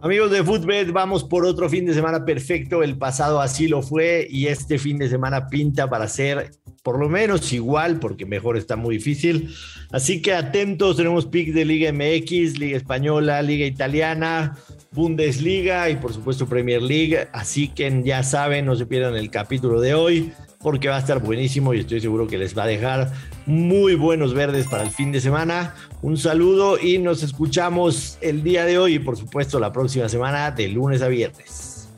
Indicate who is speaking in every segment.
Speaker 1: Amigos de Footbed, vamos por otro fin de semana perfecto. El pasado así lo fue y este fin de semana pinta para ser por lo menos igual, porque mejor está muy difícil. Así que atentos, tenemos pick de Liga MX, Liga Española, Liga Italiana, Bundesliga y por supuesto Premier League. Así que ya saben, no se pierdan el capítulo de hoy porque va a estar buenísimo y estoy seguro que les va a dejar muy buenos verdes para el fin de semana. Un saludo y nos escuchamos el día de hoy y por supuesto la próxima semana de lunes a viernes.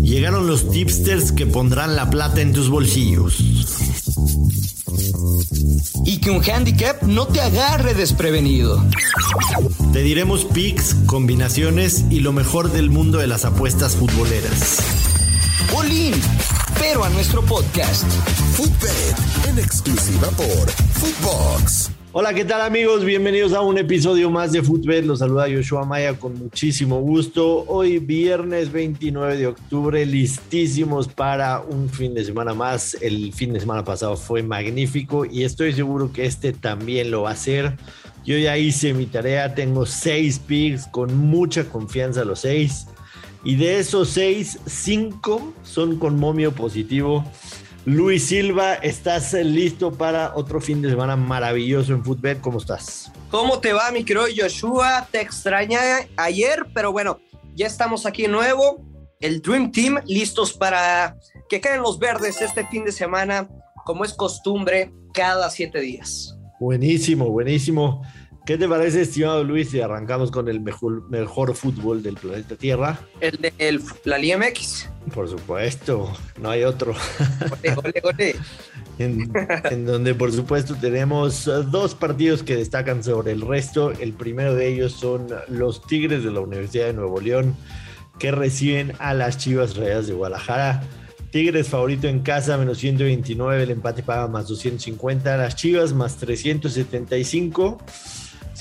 Speaker 1: Llegaron los tipsters que pondrán la plata en tus bolsillos.
Speaker 2: Y que un handicap no te agarre desprevenido.
Speaker 1: Te diremos picks, combinaciones y lo mejor del mundo de las apuestas futboleras.
Speaker 2: Bolín, pero a nuestro podcast.
Speaker 3: Footbed, en exclusiva por Footbox.
Speaker 1: Hola, ¿qué tal amigos? Bienvenidos a un episodio más de Footbed. Los saluda Joshua Maya con muchísimo gusto. Hoy viernes 29 de octubre, listísimos para un fin de semana más. El fin de semana pasado fue magnífico y estoy seguro que este también lo va a ser. Yo ya hice mi tarea, tengo seis picks con mucha confianza los seis. Y de esos seis, cinco son con momio positivo. Luis Silva, ¿estás listo para otro fin de semana maravilloso en fútbol? ¿Cómo estás?
Speaker 4: ¿Cómo te va, mi querido Joshua? Te extrañé ayer, pero bueno, ya estamos aquí de nuevo. El Dream Team, listos para que queden los verdes este fin de semana, como es costumbre, cada siete días.
Speaker 1: Buenísimo, buenísimo. ¿Qué te parece, estimado Luis, si arrancamos con el mejor, mejor fútbol del planeta Tierra?
Speaker 4: El de la Liga MX.
Speaker 1: Por supuesto, no hay otro.
Speaker 4: Ole, ole, ole.
Speaker 1: en, en, donde, por supuesto, tenemos dos partidos que destacan sobre el resto. El primero de ellos son los Tigres de la Universidad de Nuevo León, que reciben a las Chivas Reyes de Guadalajara. Tigres favorito en casa, menos 129, el empate paga más 250, las Chivas más 375.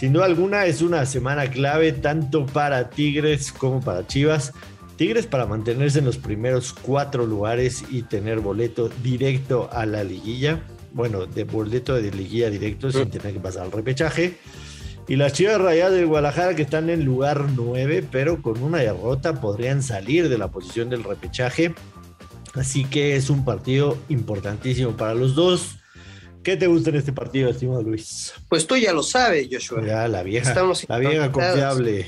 Speaker 1: Sin duda alguna es una semana clave tanto para Tigres como para Chivas. Tigres para mantenerse en los primeros cuatro lugares y tener boleto directo a la liguilla. Bueno, de boleto de liguilla directo sin tener que pasar al repechaje. Y las Chivas Rayadas de Guadalajara que están en lugar 9, pero con una derrota podrían salir de la posición del repechaje. Así que es un partido importantísimo para los dos. ¿Qué te gusta en este partido, estimado Luis?
Speaker 4: Pues tú ya lo sabes, Joshua.
Speaker 1: Ya, la vieja. Estamos la vieja confiable.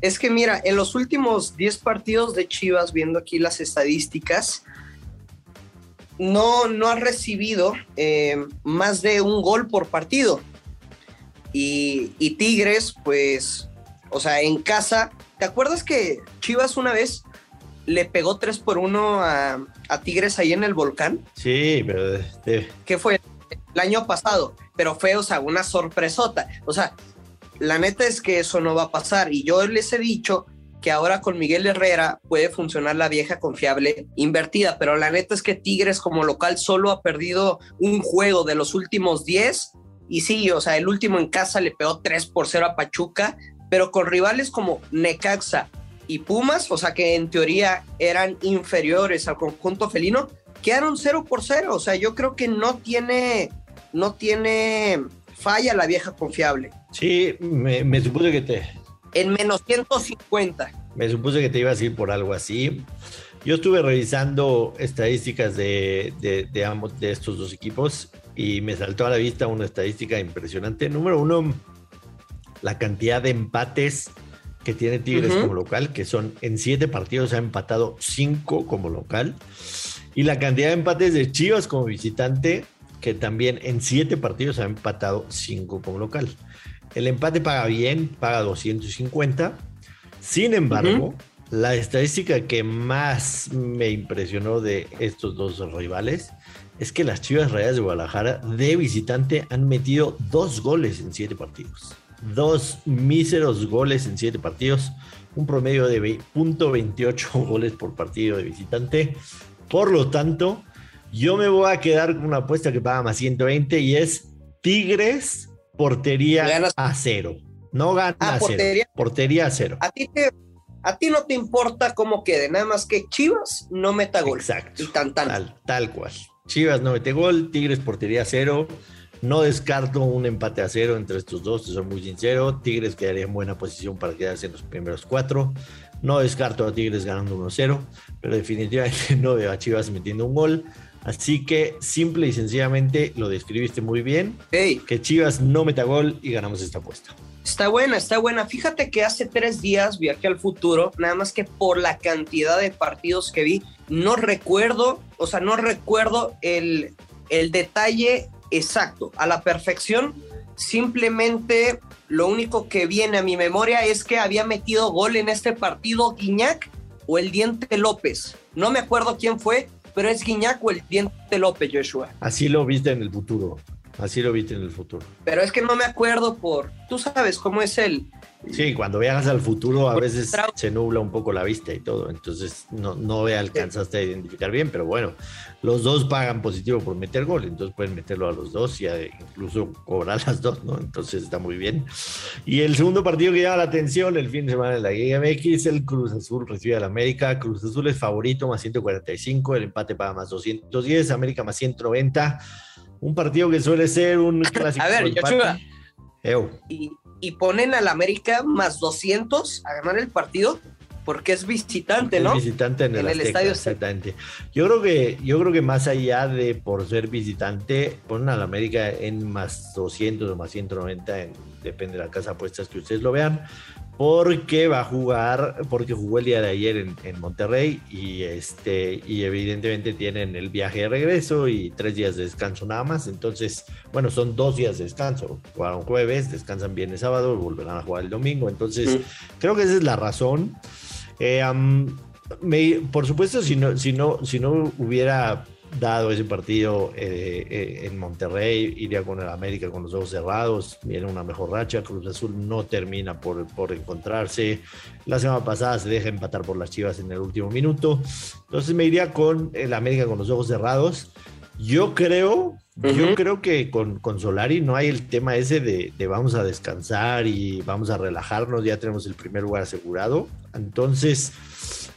Speaker 4: Es que mira, en los últimos 10 partidos de Chivas, viendo aquí las estadísticas, no, no ha recibido eh, más de un gol por partido. Y, y, Tigres, pues, o sea, en casa, ¿te acuerdas que Chivas una vez le pegó 3 por 1 a, a, Tigres ahí en el volcán?
Speaker 1: Sí, pero... Este...
Speaker 4: ¿Qué fue? El año pasado, pero fue, o sea, una sorpresota. O sea, la neta es que eso no va a pasar. Y yo les he dicho que ahora con Miguel Herrera puede funcionar la vieja confiable invertida, pero la neta es que Tigres como local solo ha perdido un juego de los últimos 10 y sí, o sea, el último en casa le pegó 3 por 0 a Pachuca, pero con rivales como Necaxa y Pumas, o sea, que en teoría eran inferiores al conjunto felino, quedaron 0 por 0, o sea, yo creo que no tiene no tiene falla la vieja confiable.
Speaker 1: Sí, me, me supuse que te...
Speaker 4: En menos 150.
Speaker 1: Me supuse que te ibas a ir por algo así. Yo estuve revisando estadísticas de, de, de, ambos de estos dos equipos y me saltó a la vista una estadística impresionante. Número uno, la cantidad de empates que tiene Tigres uh -huh. como local, que son en siete partidos ha empatado cinco como local. Y la cantidad de empates de Chivas como visitante, que también en siete partidos ha empatado cinco como local. El empate paga bien, paga 250. Sin embargo, uh -huh. la estadística que más me impresionó de estos dos rivales es que las Chivas Rayas de Guadalajara de visitante han metido dos goles en siete partidos. Dos míseros goles en siete partidos, un promedio de .28 goles por partido de visitante. Por lo tanto, yo me voy a quedar con una apuesta que paga más 120 y es Tigres portería Ganas. a cero. No gana ah, a portería. cero. Portería a cero.
Speaker 4: A ti, te, a ti no te importa cómo quede, nada más que Chivas no meta gol.
Speaker 1: Exacto.
Speaker 4: Y tan, tan.
Speaker 1: Tal, tal cual. Chivas no mete gol, Tigres portería a cero. No descarto un empate a cero entre estos dos, te soy muy sincero. Tigres quedaría en buena posición para quedarse en los primeros cuatro. No descarto a Tigres ganando 1-0, pero definitivamente no veo a Chivas metiendo un gol. Así que simple y sencillamente lo describiste muy bien.
Speaker 4: Hey,
Speaker 1: Que Chivas no meta gol y ganamos esta apuesta.
Speaker 4: está buena, está buena. Fíjate que hace tres días viajé al futuro, nada más que por la cantidad de partidos que vi, no recuerdo, o sea, no recuerdo el, el detalle exacto, a la perfección. Simplemente lo único que viene a mi memoria es que había metido gol en este partido Guiñac o el Diente López. No me acuerdo quién fue, pero es Guiñac o el Diente López, Joshua.
Speaker 1: Así lo viste en el futuro. Así lo viste en el futuro.
Speaker 4: Pero es que no me acuerdo por, tú sabes cómo es el,
Speaker 1: Sí, cuando viajas al futuro a veces se nubla un poco la vista y todo, entonces no, no alcanzaste a identificar bien, pero bueno, los dos pagan positivo por meter gol, entonces pueden meterlo a los dos y a- incluso cobrar las dos, ¿no? Entonces está muy bien. Y el segundo partido que llama la atención el fin de semana en la Liga MX, el Cruz Azul recibe al América, Cruz Azul es favorito más 145, el empate paga más 210, América más 190, un partido que suele ser un clásico.
Speaker 4: A ver.
Speaker 1: Ew.
Speaker 4: y, y ponen al América más 200 a ganar el partido porque es visitante, ¿no?
Speaker 1: visitante en el,
Speaker 4: En el
Speaker 1: Azteca,
Speaker 4: Estadio
Speaker 1: exactamente. Yo creo que yo creo que más allá de por ser visitante, ponen al América en más 200 o más 190, en- depende de la casa apuestas que ustedes lo vean, porque va a jugar, porque jugó el día de ayer en, en Monterrey y este y evidentemente tienen el viaje de regreso y tres días de descanso nada más, entonces bueno son dos días de descanso, jugaron jueves, descansan viernes sábado, volverán a jugar el domingo, entonces creo que esa es la razón. Eh, me- por supuesto, si no, si, no, si no hubiera dado ese partido eh, eh, en Monterrey, iría con el América con los ojos cerrados, viene una mejor racha, Cruz Azul no termina por, por encontrarse, la semana pasada se deja empatar por las Chivas en el último minuto, entonces me iría con el América con los ojos cerrados. Yo creo, yo creo que con, con Solari no hay el tema ese de, de vamos a descansar y vamos a relajarnos, ya tenemos el primer lugar asegurado. Entonces,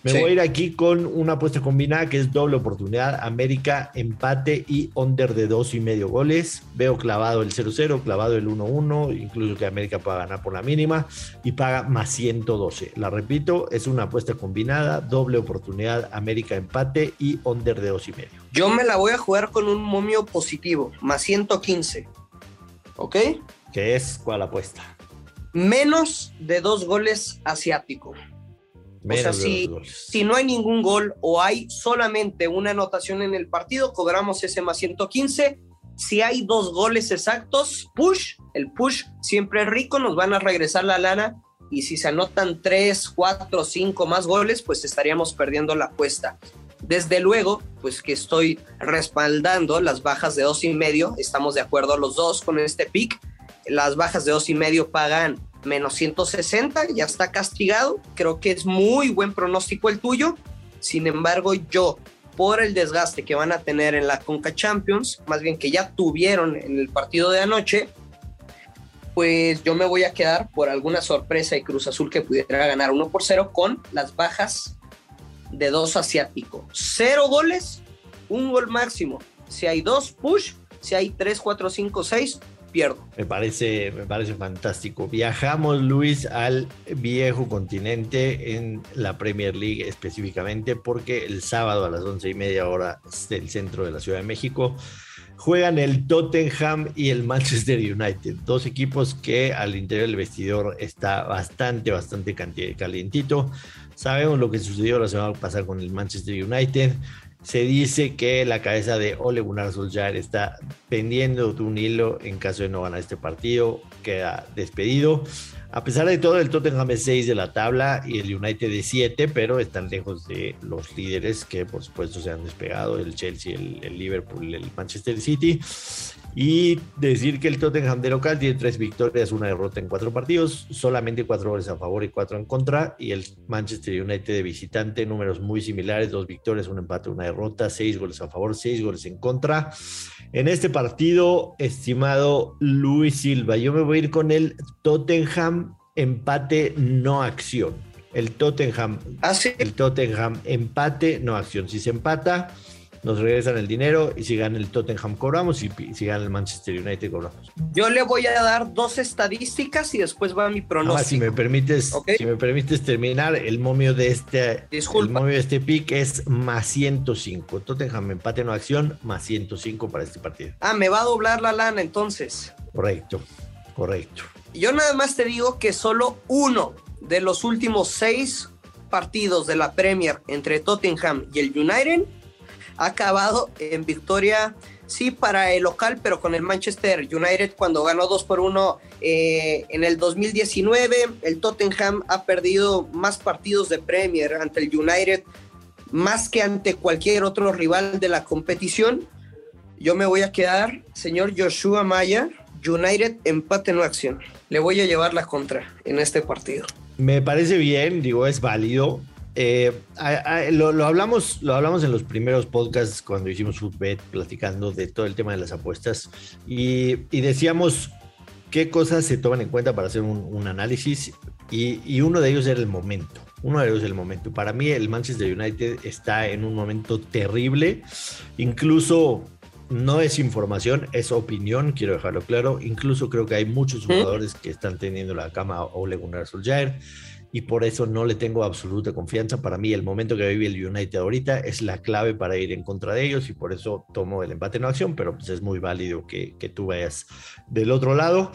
Speaker 1: me
Speaker 4: Sí.
Speaker 1: voy a ir aquí con una apuesta combinada que es doble oportunidad, América, empate y under de dos y medio goles. Veo clavado el 0-0, clavado el 1-1, incluso que América pueda ganar por la mínima y paga más 112. La repito, es una apuesta combinada, doble oportunidad, América, empate y under de dos y medio.
Speaker 4: Yo me la voy a jugar con un momio positivo, más 115. ¿Ok?
Speaker 1: ¿Qué es? ¿Cuál apuesta?
Speaker 4: Menos de dos goles asiático.
Speaker 1: Menos de
Speaker 4: si-
Speaker 1: dos goles.
Speaker 4: Si no hay ningún gol o hay solamente una anotación en el partido, cobramos ese más 115. Si hay dos goles exactos, push, el push siempre es rico, nos van a regresar la lana. Y si se anotan tres, cuatro, cinco más goles, pues estaríamos perdiendo la apuesta. Desde luego, pues que estoy respaldando las bajas de dos y medio. Estamos de acuerdo los dos con este pick. Las bajas de dos y medio pagan menos 160, ya está castigado. Creo que es muy buen pronóstico el tuyo. Sin embargo, yo, por el desgaste que van a tener en la Conca Champions, más bien que ya tuvieron en el partido de anoche, pues yo me voy a quedar por alguna sorpresa y Cruz Azul que pudiera ganar 1 por 0 con las bajas de dos asiático. Cero goles, un gol máximo. Si hay dos, push. Si hay tres, cuatro, cinco, seis, pierdo.
Speaker 1: Me parece, me parece fantástico. Viajamos, Luis, al viejo continente en la Premier League específicamente, porque el sábado a las once y media hora del centro de la Ciudad de México juegan el Tottenham y el Manchester United. Dos equipos que al interior del vestidor está bastante, bastante calientito. Sabemos lo que sucedió la semana pasada con el Manchester United. Se dice que la cabeza de Ole Gunnar Solskjaer está pendiendo de un hilo en caso de no ganar este partido, queda despedido. A pesar de todo, el Tottenham es 6 de la tabla y el United es 7, pero están lejos de los líderes que por supuesto se han despegado, el Chelsea, el, el Liverpool, el Manchester City. Y decir que el Tottenham de local tiene tres victorias, una derrota en cuatro partidos, solamente cuatro goles a favor y cuatro en contra. Y el Manchester United de visitante, números muy similares, dos victorias, un empate, una derrota, seis goles a favor, seis goles en contra. En este partido, estimado Luis Silva, yo me voy a ir con el Tottenham empate no acción. El Tottenham
Speaker 4: Así,
Speaker 1: el Tottenham empate, no acción. Si se empata, nos regresan el dinero y si gana el Tottenham cobramos y si gana el Manchester United cobramos.
Speaker 4: Yo le voy a dar dos estadísticas y después va mi pronóstico.
Speaker 1: si me permites, si me permites terminar, el momio de este, el momio de este pick es más 105. Tottenham empate no acción, más 105 para este partido.
Speaker 4: Ah, me va a doblar la lana entonces.
Speaker 1: Correcto, correcto.
Speaker 4: Yo nada más te digo que solo uno de los últimos seis partidos de la Premier entre Tottenham y el United ha acabado en victoria, sí, para el local, pero con el Manchester United cuando ganó 2 por 1 eh, en el 2019. El Tottenham ha perdido más partidos de Premier ante el United, más que ante cualquier otro rival de la competición. Yo me voy a quedar, señor Joshua Maya, United empate no acción. Le voy a llevar la contra en este partido.
Speaker 1: Me parece bien, digo, es válido. Eh, lo, hablamos, lo hablamos en los primeros podcasts cuando hicimos Footbet, platicando de todo el tema de las apuestas y, decíamos qué cosas se toman en cuenta para hacer un, análisis y, y, uno de ellos era el momento. Uno de ellos el momento. Para mí el Manchester United está en un momento terrible. Incluso no es información, es opinión, quiero dejarlo claro. Incluso creo que hay muchos jugadores que están teniendo la cama a Ole Gunnar Solskjaer y por eso no le tengo absoluta confianza. Para mí el momento que vive el United ahorita es la clave para ir en contra de ellos y por eso tomo el empate en acción, pero pues es muy válido que, que tú vayas del otro lado.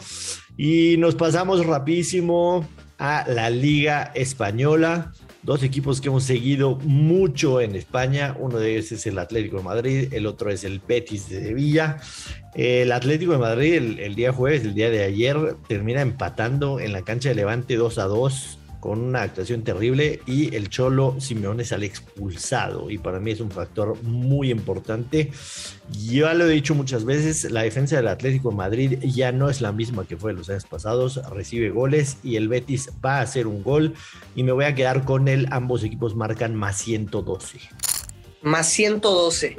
Speaker 1: Y nos pasamos rapidísimo a la Liga Española dos equipos que hemos seguido mucho en España. Uno de ellos es el Atlético de Madrid, el otro es el Betis de Sevilla. El Atlético de Madrid el, día jueves, el día de ayer, termina empatando en la cancha de Levante 2 a 2 con una actuación terrible y el Cholo Simeone sale expulsado y para mí es un factor muy importante. Ya lo he dicho muchas veces, la defensa del Atlético de Madrid ya no es la misma que fue los años pasados, recibe goles y el Betis va a hacer un gol y me voy a quedar con él, ambos equipos marcan más 112.
Speaker 4: Más 112.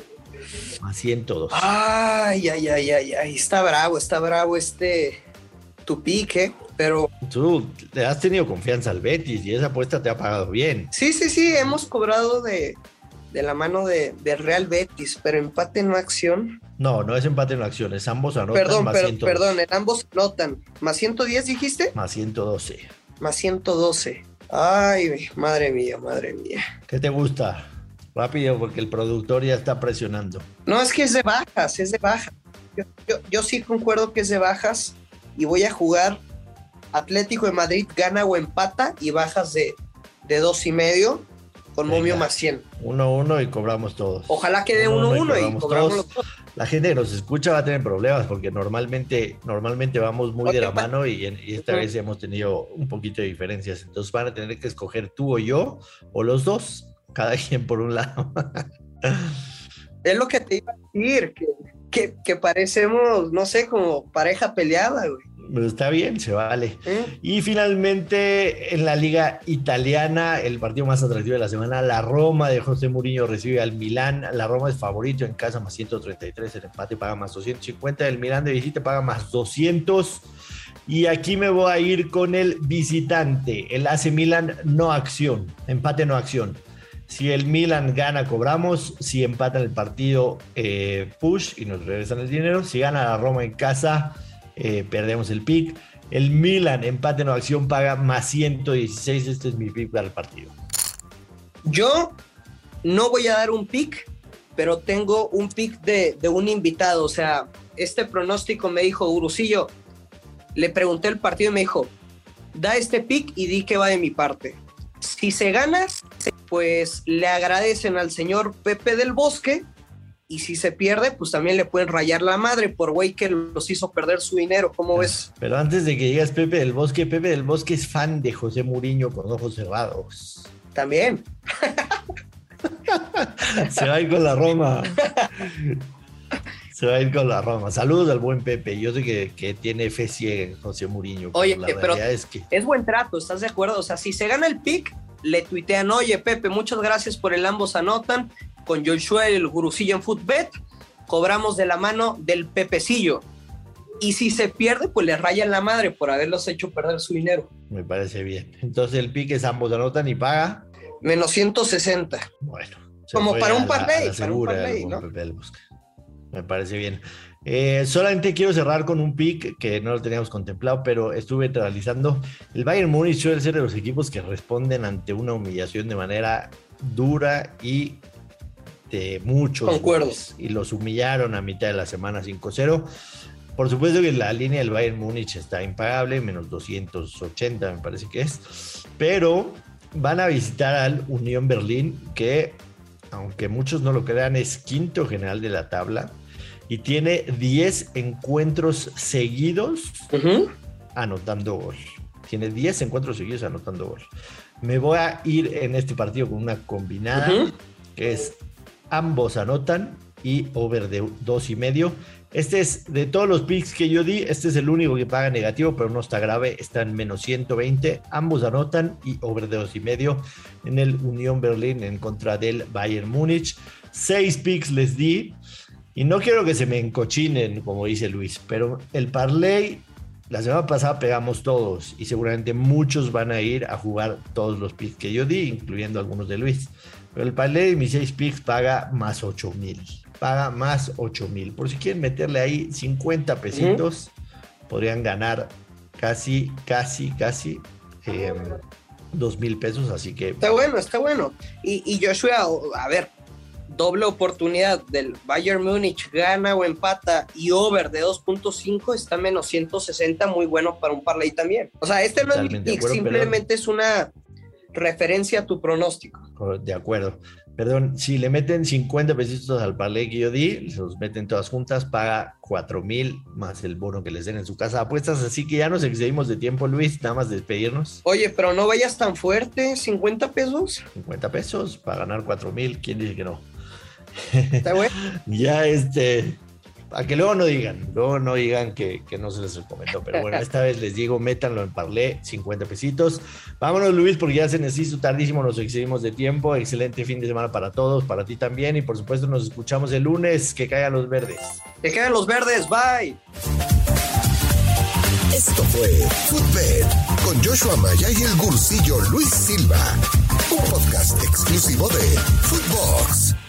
Speaker 1: Más 112.
Speaker 4: Ay, ay, ay, ay, ay, está bravo, está bravo este tu pique pero...
Speaker 1: Tú le has tenido confianza al Betis y esa apuesta te ha pagado bien.
Speaker 4: Sí, sí, sí, hemos cobrado de, la mano de, Real Betis, pero empate no acción.
Speaker 1: No, no es empate no acción, es ambos anotan
Speaker 4: perdón, más Perdón, en ambos anotan. ¿Más 110 dijiste?
Speaker 1: Más 112.
Speaker 4: Más 112. Ay, madre mía, madre mía.
Speaker 1: ¿Qué te gusta? Rápido, porque el productor ya está presionando.
Speaker 4: No, es que es de bajas, es de bajas. Yo, yo sí concuerdo que es de bajas y voy a jugar Atlético de Madrid gana o empata y bajas de, de dos y medio con momio más 100.
Speaker 1: 1-1 y cobramos todos.
Speaker 4: Ojalá quede 1-1 y, cobramos todos.
Speaker 1: La gente que nos escucha va a tener problemas porque normalmente, normalmente vamos muy de la mano y, esta vez hemos tenido un poquito de diferencias. Entonces van a tener que escoger tú o yo o los dos, cada quien por un lado.
Speaker 4: es lo que te iba a decir, que, que, que parecemos, no sé, como pareja peleada, güey.
Speaker 1: Está bien, se vale. Y finalmente en la liga italiana, el partido más atractivo de la semana, la Roma de José Mourinho recibe al Milán. La Roma es favorito en casa más 133, el empate paga más 250, el Milán de visita paga más 200. Y aquí me voy a ir con el visitante, el AC Milan no acción, empate no acción. Si el Milan gana, cobramos. Si empatan el partido, eh, push y nos regresan el dinero. Si gana la Roma en casa, eh, perdemos el pick. El Milan, empate no acción, paga más 116. Este es mi pick para el partido.
Speaker 4: Yo no voy a dar un pick, pero tengo un pick de, un invitado. O sea, este pronóstico me dijo Urucillo. Le pregunté el partido y me dijo: da este pick y di que va de mi parte. Si se gana, pues le agradecen al señor Pepe del Bosque y si se pierde, pues también le pueden rayar la madre por güey que los hizo perder su dinero. ¿Cómo ves?
Speaker 1: Pero antes de que digas Pepe del Bosque, Pepe del Bosque es fan de José Muriño con ojos cerrados.
Speaker 4: También.
Speaker 1: se va a ir con la Roma. Se va a ir con la Roma. Saludos al buen Pepe. Yo sé que, tiene fe ciega José Muriño.
Speaker 4: Oye, pero es, que... es buen trato, ¿estás de acuerdo? O sea, si se gana el pick, le tuitean, oye Pepe, muchas gracias por el ambos anotan, con Joshua el gurucillo en Footbet, cobramos de la mano del Pepecillo. Y si se pierde, pues le rayan la madre por haberlos hecho perder su dinero.
Speaker 1: Me parece bien. Entonces el pique es ambos anotan y paga.
Speaker 4: Menos 160.
Speaker 1: Bueno,
Speaker 4: Como para un
Speaker 1: la-
Speaker 4: parlay, para un parlay, ¿no?
Speaker 1: Me parece bien. Eh, solamente quiero cerrar con un pick que no lo teníamos contemplado, pero estuve realizando. El Bayern Múnich suele ser de los equipos que responden ante una humillación de manera dura y de muchos.
Speaker 4: Concuerdo.
Speaker 1: Y los humillaron a mitad de la semana 5-0. Por supuesto que la línea del Bayern Múnich está impagable, menos 280 me parece que es. Pero van a visitar al Unión Berlín, que aunque muchos no lo crean, es quinto general de la tabla y tiene 10 encuentros seguidos anotando gol. Tiene 10 encuentros seguidos anotando gol. Me voy a ir en este partido con una combinada que es ambos anotan y over de dos y medio. Este es de todos los picks que yo di, este es el único que paga negativo, pero no está grave, está en menos 120. Ambos anotan y over de dos y medio en el Unión Berlín en contra del Bayern Múnich. Seis picks les di y no quiero que se me encochinen, como dice Luis, pero el parlay la semana pasada pegamos todos y seguramente muchos van a ir a jugar todos los picks que yo di, incluyendo algunos de Luis. El parlay de mis 6 picks paga más 8 mil. Paga más 8 mil. Por si quieren meterle ahí 50 pesitos, podrían ganar casi, casi, casi eh, 2 mil pesos. Así que
Speaker 4: Está bueno, está bueno. Y, y Joshua, a ver, doble oportunidad del Bayern Múnich, gana o empata y over de 2.5 está menos 160, muy bueno para un parlay también. O sea, este no es mi pick, simplemente es una referencia a tu pronóstico.
Speaker 1: De acuerdo. Perdón, si le meten 50 pesitos al parlay que yo di, se los meten todas juntas, paga 4 mil más el bono que les den en su casa apuestas. Así que ya nos excedimos de tiempo, Luis. Nada más despedirnos.
Speaker 4: Oye, pero no vayas tan fuerte, 50 pesos.
Speaker 1: 50 pesos para ganar 4 mil. ¿Quién dice que no?
Speaker 4: Está bueno.
Speaker 1: Ya este. Para que luego no digan, luego no digan que, que no se les recomendó. Pero bueno, esta vez les digo, métanlo en Parlé, 50 pesitos. Vámonos, Luis, porque ya se necesita tardísimo, nos excedimos de tiempo. Excelente fin de semana para todos, para ti también. Y por supuesto, nos escuchamos el lunes. Que caigan los verdes.
Speaker 4: Te quedan los verdes, bye.
Speaker 3: Esto fue Footbed con Joshua Maya y el gursillo Luis Silva, un podcast exclusivo de Footbox.